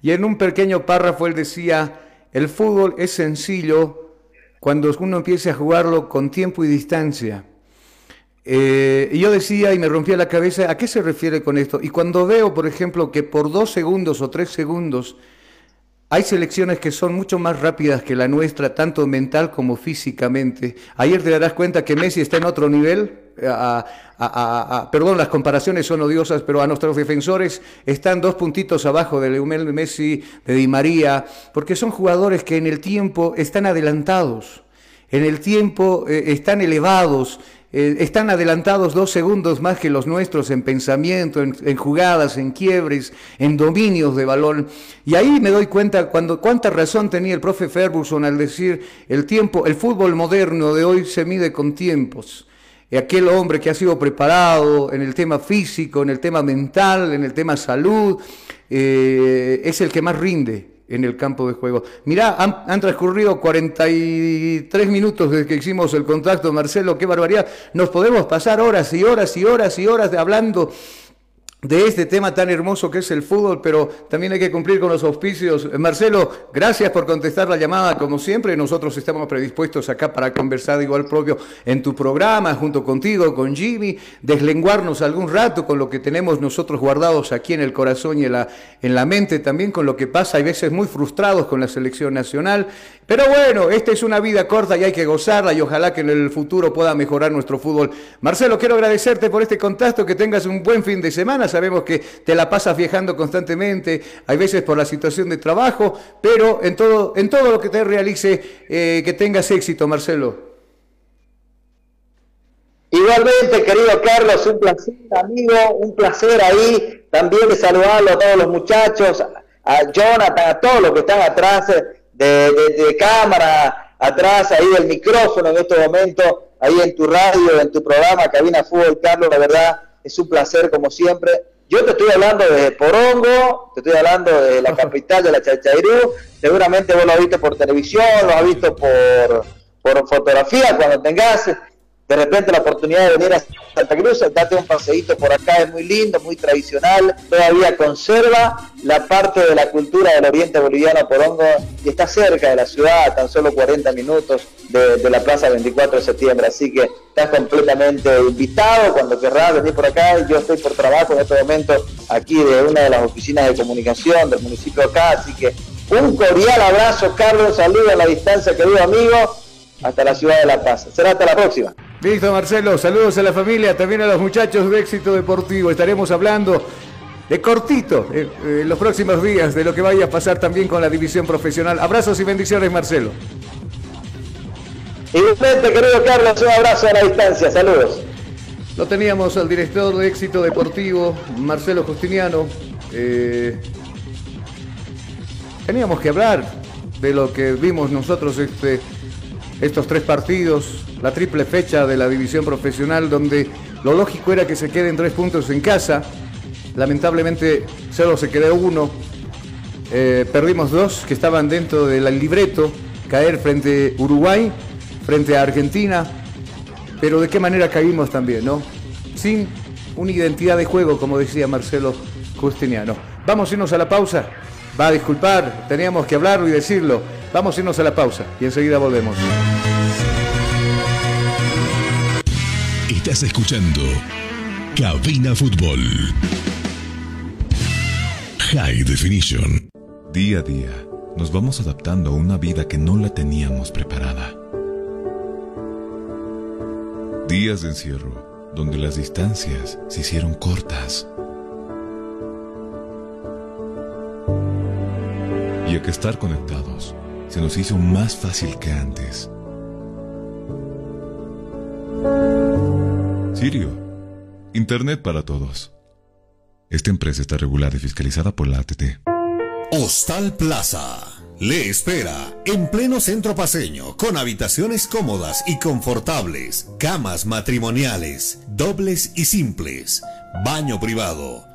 y en un pequeño párrafo él decía, el fútbol es sencillo cuando uno empieza a jugarlo con tiempo y distancia. Eh, y yo decía y me rompía la cabeza, ¿a qué se refiere con esto? Y cuando veo, por ejemplo, que por dos segundos o tres segundos hay selecciones que son mucho más rápidas que la nuestra, tanto mental como físicamente. Ayer te darás cuenta que Messi está en otro nivel. perdón, las comparaciones son odiosas, pero a nuestros defensores están dos puntitos abajo de Lionel Messi, de Di María, porque son jugadores que en el tiempo están adelantados, en el tiempo eh, están elevados, eh, están adelantados dos segundos más que los nuestros en pensamiento, en, jugadas, en quiebres, en dominios de balón. Y ahí me doy cuenta cuando cuánta razón tenía el profe Ferguson al decir el tiempo, el fútbol moderno de hoy se mide con tiempos. Aquel hombre que ha sido preparado en el tema físico, en el tema mental, en el tema salud, eh, es el que más rinde en el campo de juego. Mirá, han, transcurrido 43 minutos desde que hicimos el contacto, Marcelo, qué barbaridad. Nos podemos pasar horas y horas y horas y horas de hablando de este tema tan hermoso que es el fútbol, pero también hay que cumplir con los auspicios. Marcelo, gracias por contestar la llamada como siempre. Nosotros estamos predispuestos acá para conversar igual propio en tu programa, junto contigo, con Jimmy, deslenguarnos algún rato con lo que tenemos nosotros guardados aquí en el corazón y en la, en la mente, también con lo que pasa, hay veces muy frustrados con la selección nacional. Pero bueno, esta es una vida corta y hay que gozarla y ojalá que en el futuro pueda mejorar nuestro fútbol. Marcelo, quiero agradecerte por este contacto, que tengas un buen fin de semana sabemos que te la pasas viajando constantemente, hay veces por la situación de trabajo, pero en todo, en todo lo que te realice, eh, que tengas éxito, Marcelo. Igualmente, querido Carlos, un placer, amigo, un placer ahí también saludarlo a todos los muchachos, a Jonathan, a todos los que están atrás de, de cámara, atrás ahí del micrófono en este momento, ahí en tu radio, en tu programa Cabina Fútbol, Carlos, la verdad, es un placer como siempre. Yo te estoy hablando de Porongo, te estoy hablando de la capital de la Chachairú, seguramente vos lo has visto por televisión, lo has visto por, por fotografía, cuando tengas de repente la oportunidad de venir a Santa Cruz, date un paseíto por acá, es muy lindo, muy tradicional, todavía conserva la parte de la cultura del oriente boliviano Porongo y está cerca de la ciudad, tan solo 40 minutos de, la plaza 24 de septiembre, así que estás completamente invitado cuando querrás venir por acá, yo estoy por trabajo en este momento aquí de una de las oficinas de comunicación del municipio acá, así que un cordial abrazo Carlos, saludo a la distancia querido amigo, hasta la ciudad de La Paz, será hasta la próxima. Listo, Marcelo. Saludos a la familia, también a los muchachos de Éxito Deportivo. Estaremos hablando de cortito en, eh, los próximos días de lo que vaya a pasar también con la división profesional. Abrazos y bendiciones, Marcelo. Igualmente, querido Carlos, un abrazo a la distancia. Saludos. Lo teníamos al director de Éxito Deportivo, Marcelo Justiniano. Eh, teníamos que hablar de lo que vimos nosotros este estos tres partidos, la triple fecha de la división profesional, donde lo lógico era que se queden tres puntos en casa. Lamentablemente solo se quedó uno. Eh, perdimos dos que estaban dentro del libreto, caer frente a Uruguay, frente a Argentina. Pero de qué manera caímos también, ¿no? Sin una identidad de juego, como decía Marcelo Justiniano. Vamos a irnos a la pausa. Va a disculpar, teníamos que hablarlo y decirlo. Vamos a irnos a la pausa y enseguida volvemos. Estás escuchando Cabina Fútbol. High Definition. Día a día, nos vamos adaptando a una vida que no la teníamos preparada. Días de encierro, donde las distancias se hicieron cortas. Y a que estar conectados se nos hizo más fácil que antes. Sirio, Internet para todos. Esta empresa está regulada y fiscalizada por la ATT. Hostal Plaza. Le espera en pleno centro paseño con habitaciones cómodas y confortables, camas matrimoniales, dobles y simples, baño privado,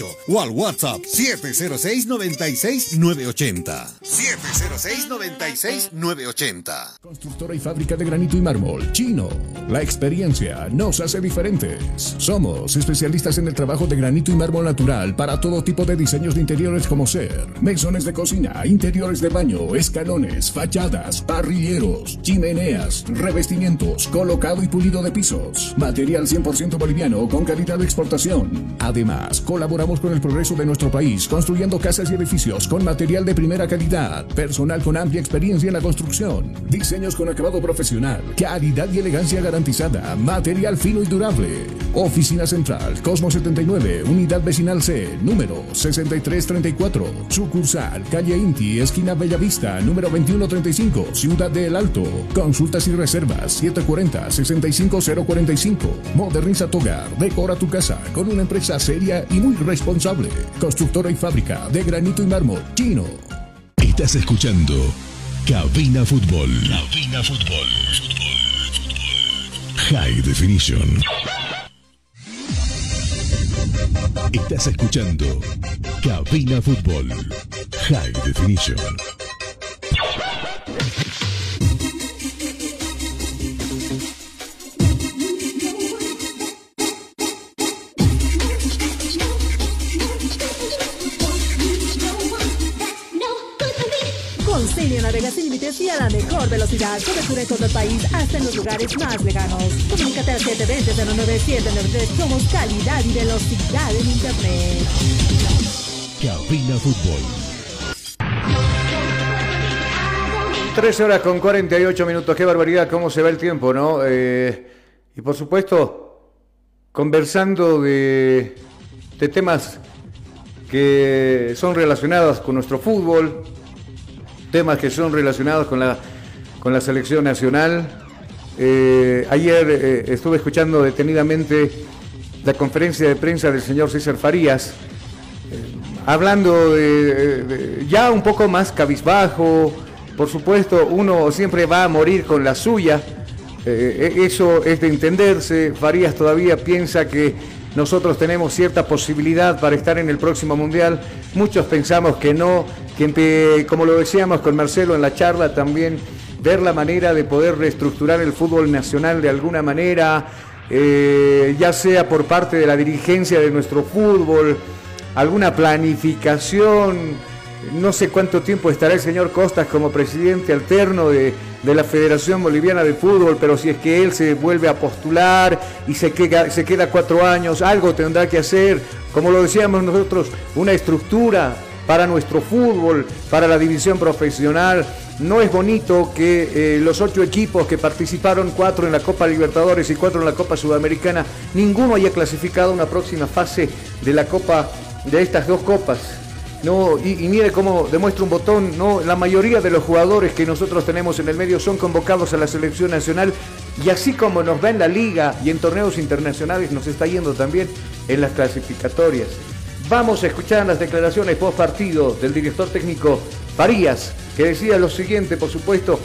245-4548 o al WhatsApp 706-96-980. 706-96-980. Constructora y fábrica de granito y mármol, Chino. La experiencia nos hace diferentes. Somos especialistas en el trabajo de granito y mármol natural para todo tipo de diseños de interiores como ser mesones de cocina, interiores de baño, escalones, fachadas, parrilleros, chimeneas, revestimientos, colocado y pulido de pisos. Material 100% boliviano con calidad de exportación. Además, colaboramos Colaboramos con el progreso de nuestro país, construyendo casas y edificios con material de primera calidad, personal con amplia experiencia en la construcción, diseños con acabado profesional, calidad y elegancia garantizada, material fino y durable. Oficina Central, Cosmo 79, Unidad Vecinal C, número 6334, sucursal, calle Inti, esquina Bellavista, número 2135, Ciudad del Alto. Consultas y reservas 740-65045. Moderniza tu hogar, decora tu casa con una empresa seria y muy responsable. Constructora y fábrica de granito y mármol chino. Estás escuchando Cabina Fútbol. Cabina Fútbol. High Definition. Estás escuchando Cabina Fútbol. High Definition. Navegas sin límites y a la mejor velocidad. Cobertura en todo el país, hasta en los lugares más lejanos. Comunícate al 720-09793. Somos calidad y velocidad en Internet. Cabina Fútbol. 13 horas con 48 minutos, qué barbaridad, cómo se va el tiempo, ¿no? Eh, y por supuesto, conversando de, de temas que son relacionados con nuestro fútbol, temas que son relacionados con la, con la selección nacional. Eh, ayer eh, estuve escuchando detenidamente la conferencia de prensa del señor César Farías, eh, hablando de, ya un poco más cabizbajo, por supuesto, uno siempre va a morir con la suya, eso es de entenderse, Farías todavía piensa que nosotros tenemos cierta posibilidad para estar en el próximo Mundial, muchos pensamos que no, que como lo decíamos con Marcelo en la charla también, ver la manera de poder reestructurar el fútbol nacional de alguna manera, eh, ya sea por parte de la dirigencia de nuestro fútbol, alguna planificación, no sé cuánto tiempo estará el señor Costas como presidente alterno de, de la Federación Boliviana de Fútbol, pero si es que él se vuelve a postular y se queda, se queda cuatro años, algo tendrá que hacer, como lo decíamos nosotros, una estructura para nuestro fútbol, para la división profesional. No es bonito que eh, los ocho equipos que participaron, cuatro en la Copa Libertadores y cuatro en la Copa Sudamericana, ninguno haya clasificado una próxima fase de la Copa, de estas dos copas. No, y, y mire cómo demuestra un botón, no, la mayoría de los jugadores que nosotros tenemos en el medio son convocados a la selección nacional y así como nos va en la liga y en torneos internacionales nos está yendo también en las clasificatorias. Vamos a escuchar las declaraciones post partido del director técnico Farías, que decía lo siguiente, por supuesto,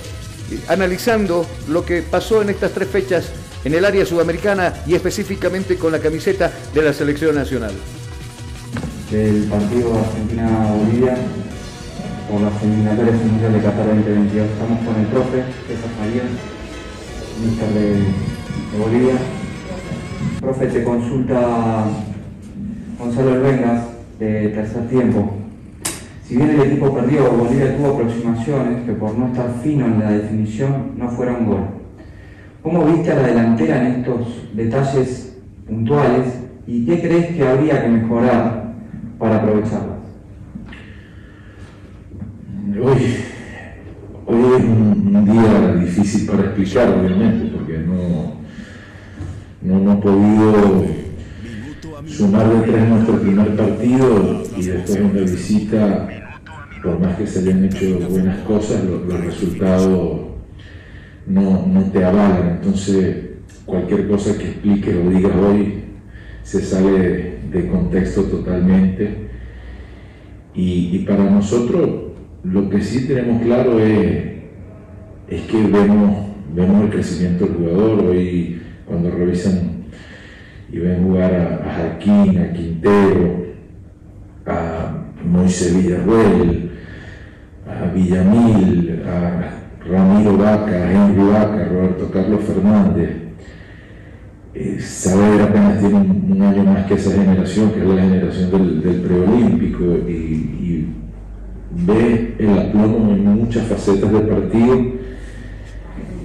analizando lo que pasó en estas tres fechas en el área sudamericana y específicamente con la camiseta de la selección nacional. del partido Argentina-Bolivia por las eliminatorias mundiales de Qatar 2022. Estamos con el profe César Farías, ministro de Bolivia. Profe, te consulta Gonzalo Vengas de tercer tiempo. Si bien el equipo perdió, Bolivia tuvo aproximaciones que por no estar fino en la definición no fueron gol. ¿Cómo viste a la delantera en estos detalles puntuales y qué crees que habría que mejorar para aprovecharlas? Hoy, hoy es un, día difícil para explicar, obviamente, porque no, no hemos podido sumar de tres nuestro primer partido y después una visita, por más que se hayan hecho buenas cosas, lo- los resultados no, no te avalan. Entonces, cualquier cosa que expliques o digas hoy se sale de contexto totalmente. Y, y para nosotros, lo que sí tenemos claro es, es que vemos, vemos el crecimiento del jugador. Hoy, cuando revisan y ven jugar a, a Jaquín, a Quintero, a Moisés Villarruel, a Villamil, a Ramiro Vaca, a Henry Vaca, a Roberto Carlos Fernández. Eh, Saber apenas tiene un, año más que esa generación, que es la generación del, preolímpico, y, y ve el aplomo en muchas facetas del partido.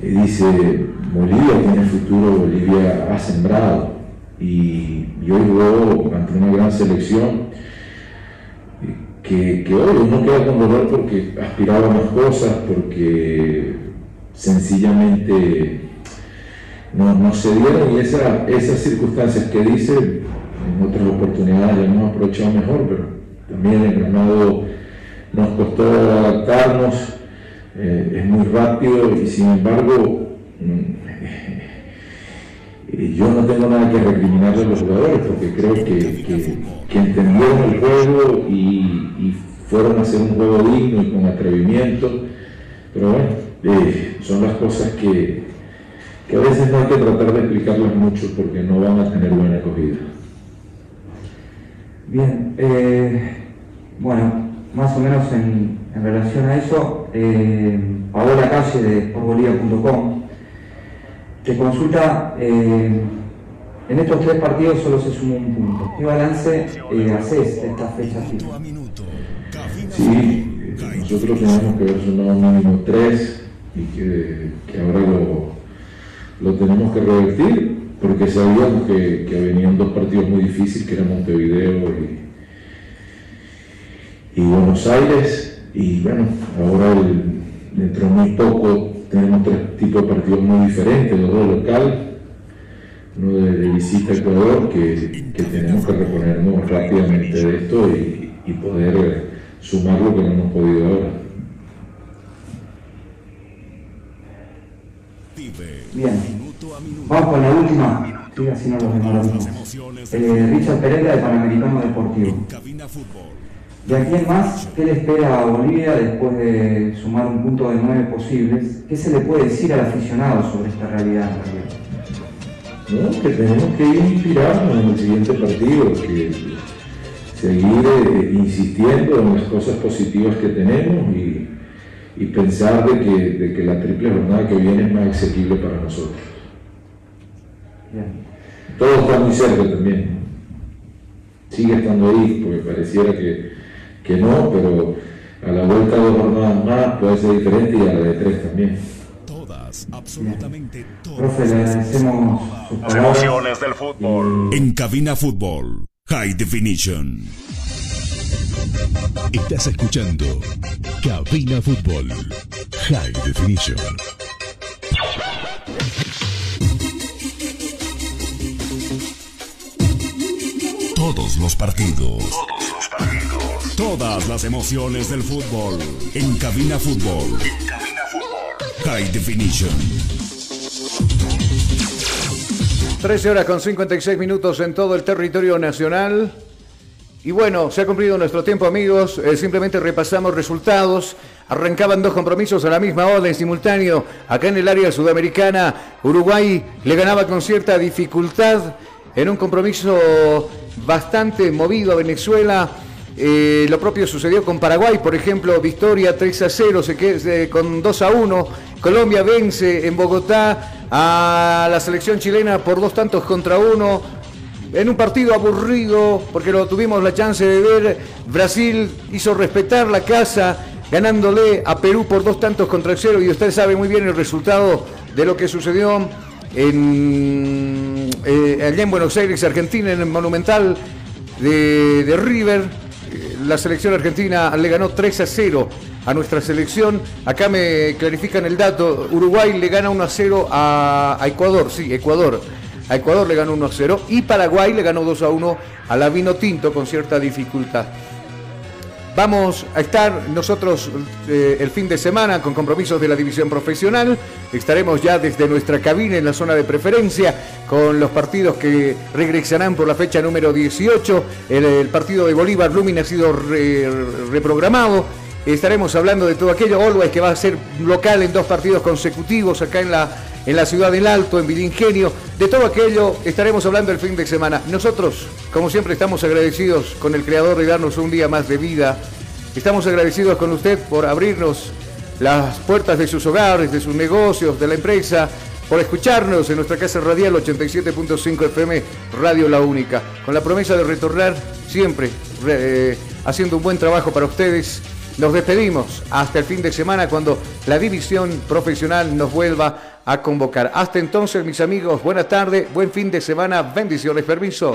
Y dice, Bolivia tiene futuro, Bolivia ha sembrado. Y, hoy jugó ante una gran selección que, que hoy uno queda con dolor porque aspiraba más cosas, porque sencillamente no, no se dieron. Y esa, esas circunstancias que dice en otras oportunidades ya hemos aprovechado mejor, pero también el Granado nos costó adaptarnos, eh, es muy rápido y sin embargo yo no tengo nada que recriminarle a los jugadores porque creo que, que, entendieron el juego y, fueron a hacer un juego digno y con atrevimiento, pero bueno, eh, son las cosas que, que a veces no hay que tratar de explicarlas mucho porque no van a tener buena acogida. Bien, eh, bueno, más o menos en, relación a eso, eh, Paola Calle de portbolivia.com te consulta, eh, en estos tres partidos solo se sumó un punto. ¿Qué balance eh, haces de esta fecha? Sí, nosotros tenemos que haber sumado mínimo tres y que, ahora lo, tenemos que revertir porque sabíamos que, venían dos partidos muy difíciles que eran Montevideo y y Buenos Aires. Y bueno, ahora dentro de muy poco tenemos tres tipos de partidos muy diferentes, los dos local, uno de, visita a Ecuador, que, tenemos que reponernos rápidamente de esto y, poder sumar lo que no hemos podido ahora. Bien, vamos con la última, así no los demoramos. Eh, Richard Pereira de Panamericano Deportivo. De aquí en más, ¿qué le espera a Bolivia después de sumar un punto de nueve posibles? ¿Qué se le puede decir al aficionado sobre esta realidad? No, que tenemos que ir inspirarnos en el siguiente partido, que seguir eh, insistiendo en las cosas positivas que tenemos y, pensar de que, que, la triple jornada que viene es más accesible para nosotros. Todo está muy cerca también. Sigue estando ahí, porque pareciera que que no, pero a la vuelta de dos jornadas más puede ser diferente y a la de tres también. Todas, absolutamente todas. Profe, le agradecemos Las emociones del fútbol. En Cabina Fútbol, High Definition. Estás escuchando Cabina Fútbol, High Definition. Todos los partidos. Todas las emociones del fútbol. En Cabina Fútbol. En Cabina Fútbol. High Definition. 13 horas con 56 minutos en todo el territorio nacional. Y bueno, se ha cumplido nuestro tiempo, amigos. Eh, simplemente repasamos resultados. Arrancaban dos compromisos a la misma hora en simultáneo. Acá en el área sudamericana, Uruguay le ganaba con cierta dificultad en un compromiso bastante movido a Venezuela. Eh, lo propio sucedió con Paraguay, por ejemplo, victoria 3 a 0, se queda, con 2 a 1. Colombia vence en Bogotá a la selección chilena por dos tantos contra uno. En un partido aburrido, porque lo tuvimos la chance de ver, Brasil hizo respetar la casa, ganándole a Perú por dos tantos contra cero. Y usted sabe muy bien el resultado de lo que sucedió en, eh, allá en Buenos Aires, Argentina, en el Monumental de River la selección argentina le ganó 3 a 0 a nuestra selección. Acá me clarifican el dato. Uruguay le gana 1 a 0 a, Ecuador. Sí, Ecuador. A Ecuador le ganó 1 a 0 y Paraguay le ganó 2 a 1 a la Vino Tinto con cierta dificultad. Vamos a estar nosotros eh, el fin de semana con compromisos de la división profesional. Estaremos ya desde nuestra cabina en la zona de preferencia con los partidos que regresarán por la fecha número 18. El, partido de Bolívar Blooming ha sido reprogramado. Estaremos hablando de todo aquello. Always que va a ser local en dos partidos consecutivos acá en la en la ciudad del Alto, en Vilingenio. De todo aquello estaremos hablando el fin de semana. Nosotros, como siempre, estamos agradecidos con el Creador de darnos un día más de vida. Estamos agradecidos con usted por abrirnos las puertas de sus hogares, de sus negocios, de la empresa, por escucharnos en nuestra casa radial 87.5 FM Radio La Única, con la promesa de retornar siempre eh, haciendo un buen trabajo para ustedes nos despedimos hasta el fin de semana cuando la división profesional nos vuelva a convocar. Hasta entonces, mis amigos, buena tarde, buen fin de semana, bendiciones, permiso.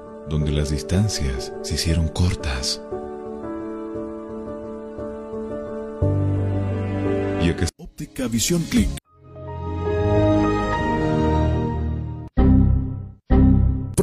donde las distancias se hicieron cortas. Y a que Óptica Visión Click.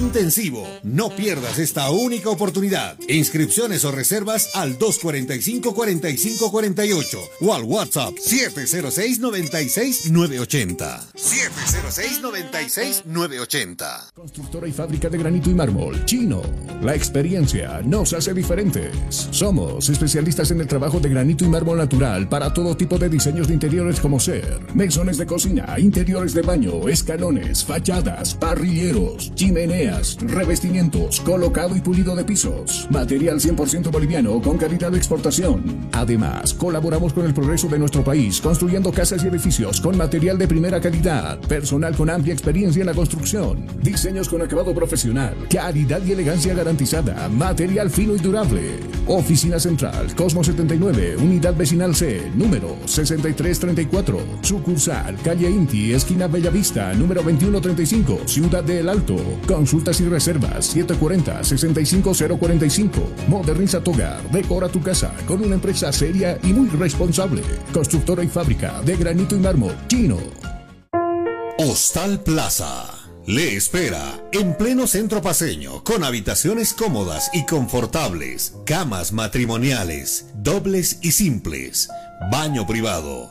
intensivo. No pierdas esta única oportunidad. Inscripciones o reservas al 245-4548 o al WhatsApp 706-96-980. 706-96-980. Constructora y fábrica de granito y mármol, Chino. La experiencia nos hace diferentes. Somos especialistas en el trabajo de granito y mármol natural para todo tipo de diseños de interiores como ser mesones de cocina, interiores de baño, escalones, fachadas, parrilleros, chimeneas, revestimientos, colocado y pulido de pisos. Material 100% boliviano con calidad de exportación. Además, colaboramos con el progreso de nuestro país, construyendo casas y edificios con material de primera calidad, personal con amplia experiencia en la construcción, diseños con acabado profesional, calidad y elegancia garantizada, material fino y durable. Oficina Central, Cosmo 79, Unidad Vecinal C, número 6334. Sucursal, calle Inti, esquina Bellavista, número 2135, Ciudad de El Alto. Y reservas 740-65045. Moderniza tu hogar, decora tu casa con una empresa seria y muy responsable. Constructora y fábrica de granito y mármol chino. Hostal Plaza. Le espera en pleno centro paseño, con habitaciones cómodas y confortables, camas matrimoniales, dobles y simples, baño privado,